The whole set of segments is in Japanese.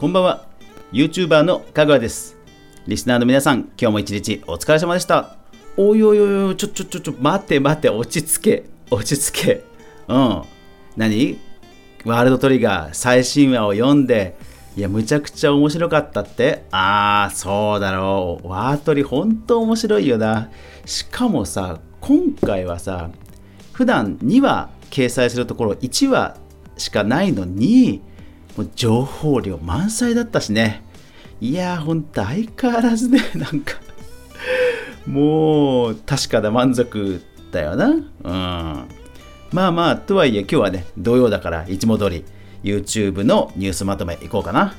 こんばんは。YouTuber のかぐわです。リスナーの皆さん今日も一日お疲れ様でした。おいおいおいおいちょちょちょちょ待って待って落ち着け。落ち着け。うん。何？ワールドトリガー最新話を読んで。いやむちゃくちゃ面白かったって。ああそうだろう。ワートリ本当面白いよな。しかもさ今回はさ普段2話掲載するところ1話しかないのにもう情報量満載だったしね。いやーほんと相変わらずね なんかもう確かな満足だよな。うん。まあまあとはいえ今日はね土曜だからいつも通り YouTube のニュースまとめいこうかな。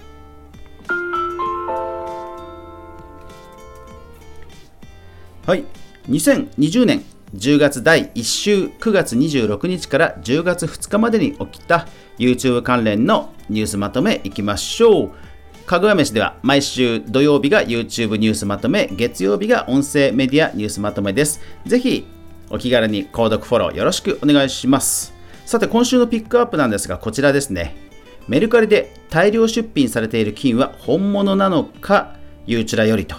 はい。2020年10月第1週9月26日から10月2日までに起きた YouTube 関連のニュースまとめいきましょう。かぐわ飯では毎週土曜日が YouTube ニュースまとめ月曜日が音声メディアニュースまとめです。ぜひお気軽に購読フォローよろしくお願いします。さて今週のピックアップなんですがこちらですね。メルカリで大量出品されている金は本物なのかゆうちらよりと。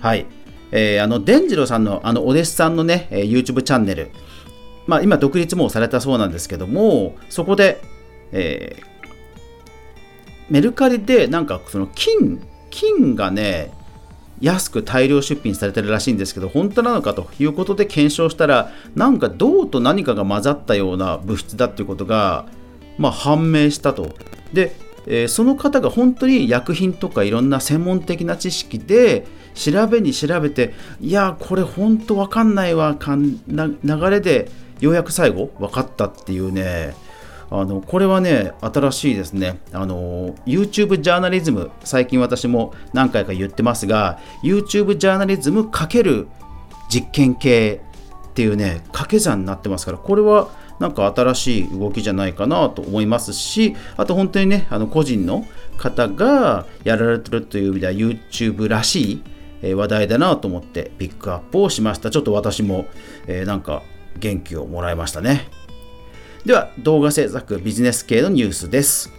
はい。えー、あの、デンジロさんの、あの、お弟子さんのね、えー、YouTube チャンネル、まあ、今、独立もされたそうなんですけども、そこで、えー、メルカリで、なんか、その金、金がね、安く大量出品されてるらしいんですけど、本当なのかということで検証したら、なんか銅と何かが混ざったような物質だっていうことが、まあ、判明したと。で、えー、その方が本当に薬品とかいろんな専門的な知識で調べに調べていやこれ本当わかんないわかんな流れでようやく最後分かったっていうねあのこれはね新しいですねあの YouTube ジャーナリズム最近私も何回か言ってますが YouTube ジャーナリズム×実験系っていうね掛け算になってますからこれはなんか新しい動きじゃないかなと思いますしあと本当にねあの個人の方がやられてるという意味では YouTube らしい話題だなと思ってピックアップをしました。ちょっと私も、えー、なんか元気をもらいましたね。では、動画制作ビジネス系のニュースです。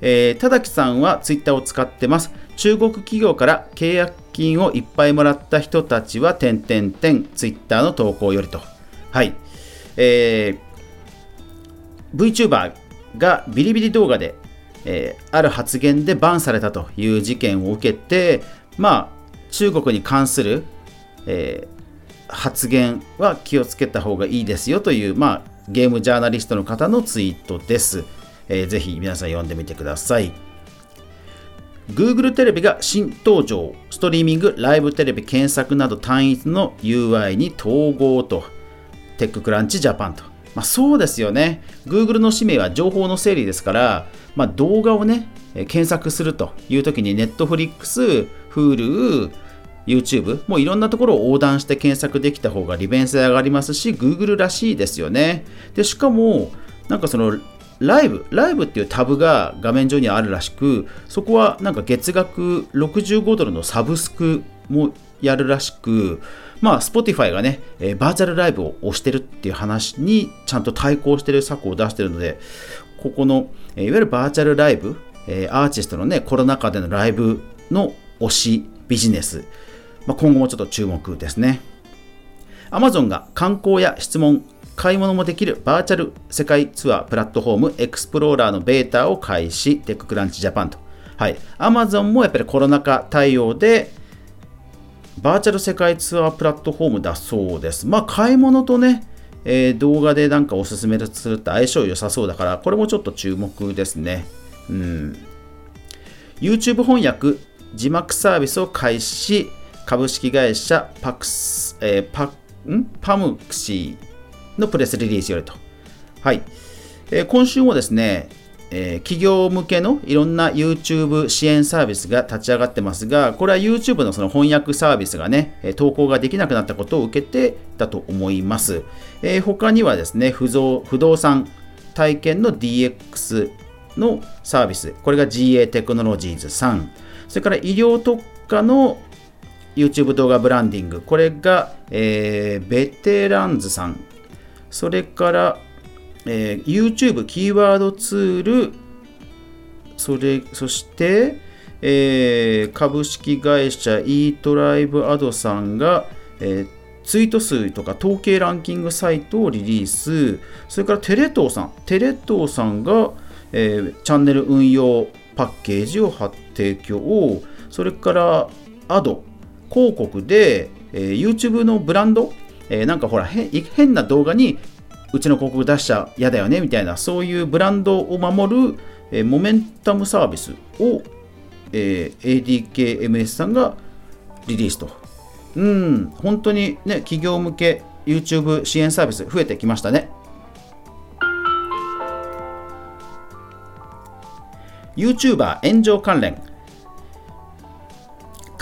えー、田崎さんは Twitter を使ってます。中国企業から契約金をいっぱいもらった人たちは、点々点、Twitter の投稿よりと。はい。えー、VTuber がビリビリ動画で、えー、ある発言でバンされたという事件を受けて、まあ、中国に関する、えー、発言は気をつけた方がいいですよという、まあ、ゲームジャーナリストの方のツイートです。えー、ぜひ皆さん読んでみてください。Google テレビが新登場、ストリーミング、ライブテレビ検索など単一の UI に統合と、テッククランチジャパンと。まあ、そうですよね。Google の使命は情報の整理ですから、まあ、動画をね、検索するという時に Netflix、Hulu、YouTube、もういろんなところを横断して検索できた方が利便性上がりますし、Google らしいですよね。で、しかも、なんかその、ライブ、ライブっていうタブが画面上にあるらしく、そこはなんか月額65ドルのサブスクもやるらしく、まあ、Spotify がね、えー、バーチャルライブを押してるっていう話にちゃんと対抗してる策を出してるので、ここの、えー、いわゆるバーチャルライブ、えー、アーティストのね、コロナ禍でのライブの推しビジネス、まあ、今後もちょっと注目ですね。Amazon が観光や質問、買い物もできるバーチャル世界ツアープラットフォーム Explore のベータを開始、 TechCrunch Japan と。はい。Amazon もやっぱりコロナ禍対応で、バーチャル世界ツアープラットフォームだそうです。まあ、買い物とね、えー、動画でなんかおすすめするって相性良さそうだから、これもちょっと注目ですね。うん。YouTube 翻訳、字幕サービスを開始、株式会社パクス、えー、パん？パムクシーのプレスリリースよりと。はい。えー、今週もですね、えー、企業向けのいろんな YouTube 支援サービスが立ち上がってますが、これは YouTube のその翻訳サービスがね、投稿ができなくなったことを受けてだと思います。えー、他にはですね不動、不動産体験の DX のサービス、これが GA テクノロジーズ3、それから医療特化の YouTube 動画ブランディング。これが、えー、ベテランズさん。それから、えー、YouTube キーワードツール。それ、そして、えー、株式会社 e トライブアドさんが、えー、ツイート数とか統計ランキングサイトをリリース、それからテレ東さん、テレ東さんが、えー、チャンネル運用パッケージを発提供、それからアド、広告で、えー、YouTube のブランド、えー、なんかほら変な動画にうちの広告出しちゃ嫌だよねみたいなそういうブランドを守る、えー、モメンタムサービスを、えー、ADKMS さんがリリースと。うん本当にね企業向け YouTube 支援サービス増えてきましたね。YouTuber 炎上関連。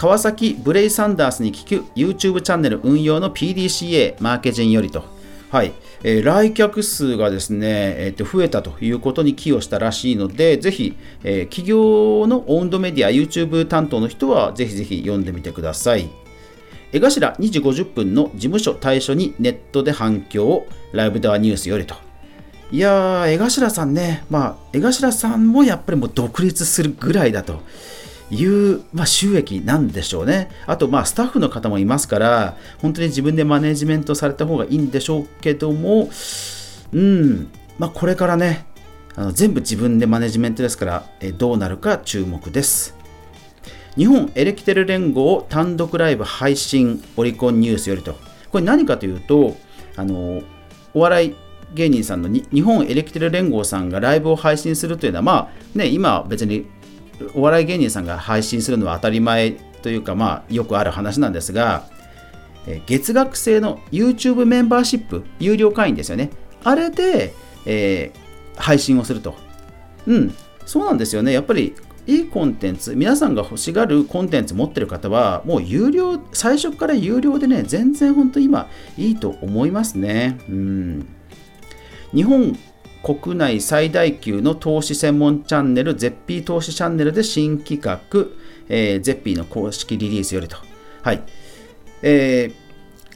川崎ブレイサンダースに聞く YouTube チャンネル運用の PDCA マーケジンよりと、はいえー、来客数がですね、えー、と増えたということに寄与したらしいので、ぜひ、えー、企業のオウンドメディア、YouTube 担当の人はぜひぜひ読んでみてください。江頭2時50分の事務所対処にネットで反響を、ライブではニュースよりと。いやー、江頭さんね、まあ、江頭さんもやっぱりもう独立するぐらいだと。いう、まあ、収益なんでしょうね。あと、まあ、スタッフの方もいますから、本当に自分でマネジメントされた方がいいんでしょうけども、うん、まあ、これからね、あの全部自分でマネジメントですから、えどうなるか注目です。日本エレキテル連合単独ライブ配信オリコンニュースよりと、これ何かというと、あのお笑い芸人さんの日本エレキテル連合さんがライブを配信するというのは、まあね、今別にお笑い芸人さんが配信するのは当たり前というか、まあ、よくある話なんですが、月額制の YouTube メンバーシップ、有料会員ですよね。あれで、えー、配信をすると。うん、そうなんですよね。やっぱりいいコンテンツ、皆さんが欲しがるコンテンツ持ってる方は、もう有料、最初から有料でね、全然本当今いいと思いますね。うん。日本国内最大級の投資専門チャンネル、ゼッピー投資チャンネルで新企画、えー、ゼッピーの公式リリースよりと。はい。えー、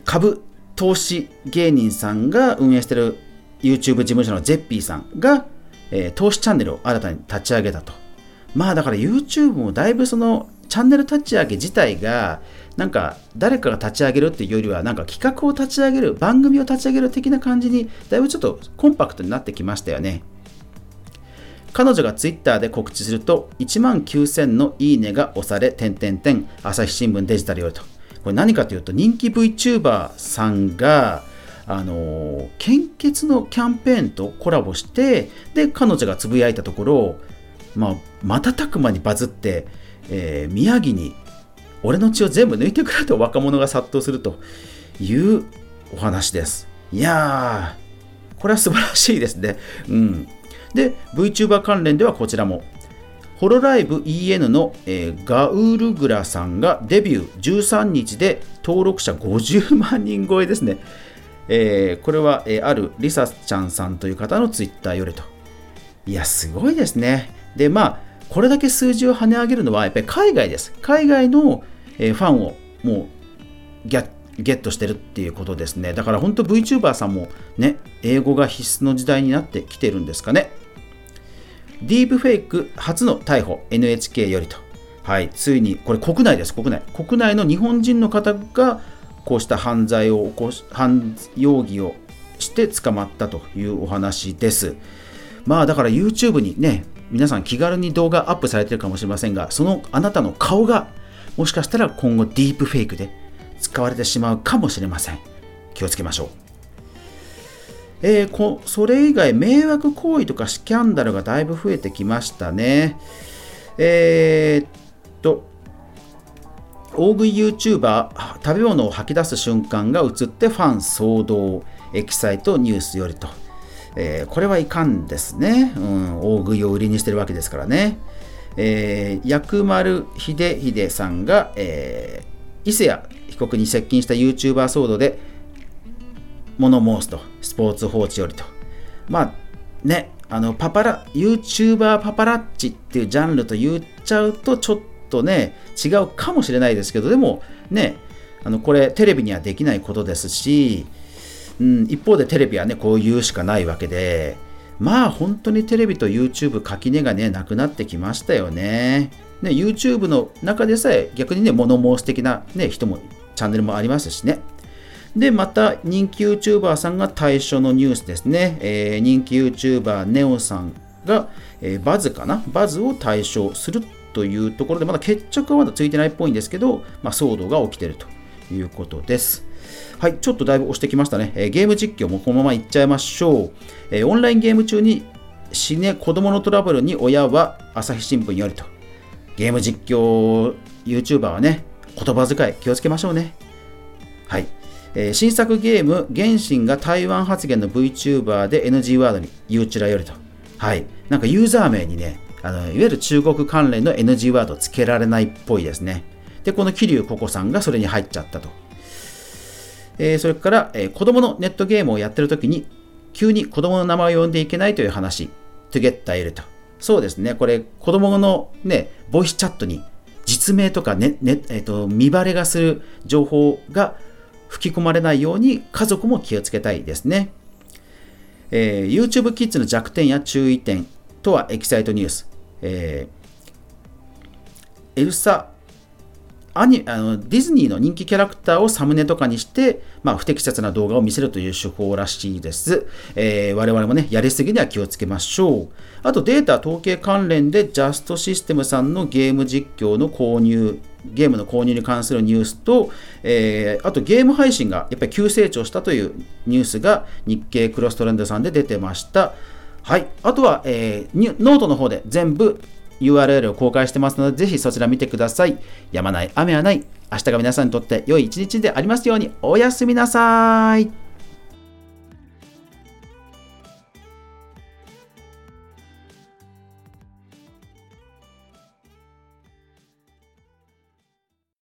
株投資芸人さんが運営している YouTube 事務所のゼッピーさんが、えー、投資チャンネルを新たに立ち上げたと。まあだから YouTube もだいぶそのチャンネル立ち上げ自体がなんか誰かが立ち上げるっていうよりはなんか企画を立ち上げる番組を立ち上げる的な感じにだいぶちょっとコンパクトになってきましたよね。彼女がツイッターで告知すると1万9000のいいねが押され点々点朝日新聞デジタルよりと。これ何かというと人気 VTuber さんがあの献血のキャンペーンとコラボしてで彼女がつぶやいたところ、まあ、瞬く間にバズって、えー、宮城に俺の血を全部抜いてくれと若者が殺到するというお話です。いやー、これは素晴らしいですね。うん。で、VTuber 関連ではこちらも、ホロライブ EN の、えー、ガウルグラさんがデビュー13日で登録者50万人超えですね。えー、これは、えー、あるリサちゃんさんという方のツイッターよりと。いや、すごいですね。で、まあ、これだけ数字を跳ね上げるのはやっぱり海外です。海外のファンをもうギャッゲットしてるっていうことですね。だから本当 VTuber さんもね、英語が必須の時代になってきてるんですかね。ディープフェイク初の逮捕 NHK よりと。はい、ついに、これ国内です、国内。国内の日本人の方がこうした犯罪を起こし、犯容疑をして捕まったというお話です。まあだから YouTube にね、皆さん気軽に動画アップされてるかもしれませんが、そのあなたの顔がもしかしたら今後ディープフェイクで使われてしまうかもしれません。気をつけましょう。えー、こそれ以外、迷惑行為とかスキャンダルがだいぶ増えてきましたね。えー、っと、大食い YouTuber、食べ物を吐き出す瞬間が映ってファン騒動、エキサイトニュースよりと。えー、これはいかんですね、うん、大食いを売りにしてるわけですからね。えー、薬丸秀秀さんが、えー、伊勢谷被告に接近した YouTuber 騒動で物申すと、スポーツ報知よりと。まあね、あのパパラ YouTuber パパラッチっていうジャンルと言っちゃうとちょっとね違うかもしれないですけどでもねあのこれテレビにはできないことですしん、一方でテレビはね、こう言うしかないわけで、まあ本当にテレビと YouTube 垣根がね、なくなってきましたよね。ね、YouTube の中でさえ逆にね、物申す的な、ね、人も、チャンネルもありますしね。で、また人気 YouTuber さんが対象のニュースですね。えー、人気 YouTuber ネオさんが、えー、バズかな？バズを対象するというところで、まだ決着はまだついてないっぽいんですけど、まあ、騒動が起きてるということです。はい、ちょっとだいぶ押してきましたね。えー、ゲーム実況もこのままいっちゃいましょう。えー、オンラインゲーム中に死ね子供のトラブルに親は朝日新聞よりと。ゲーム実況 YouTuber はね、言葉遣い気をつけましょうね。はい。えー、新作ゲーム、原神が台湾発言の VTuber で NG ワードに、ゆうちらよりと。はい。なんかユーザー名にね、あのいわゆる中国関連の NG ワードつけられないっぽいですね。で、この桐生ココさんがそれに入っちゃったと。えー、それから、えー、子供のネットゲームをやってる時に、急に子供の名前を呼んでいけないという話、トゥゲッタいると。そうですね、これ、子供のね、ボイスチャットに実名とかね、ねえーと、見バレがする情報が吹き込まれないように家族も気をつけたいですね。えー、YouTube キッズの弱点や注意点とはエキサイトニュース。えー、エルサアニあのディズニーの人気キャラクターをサムネとかにして、まあ、不適切な動画を見せるという手法らしいです。えー、我々もね、やりすぎには気をつけましょう。あとデータ統計関連でジャストシステムさんのゲーム実況の購入、ゲームの購入に関するニュースと、えー、あとゲーム配信がやっぱり急成長したというニュースが日経クロストレンドさんで出てました。はい。あとは、えー、ノートの方で全部 URL を公開してますので、ぜひそちら見てください。やまない、雨はない。明日が皆さんにとって良い一日でありますように、おやすみなさい。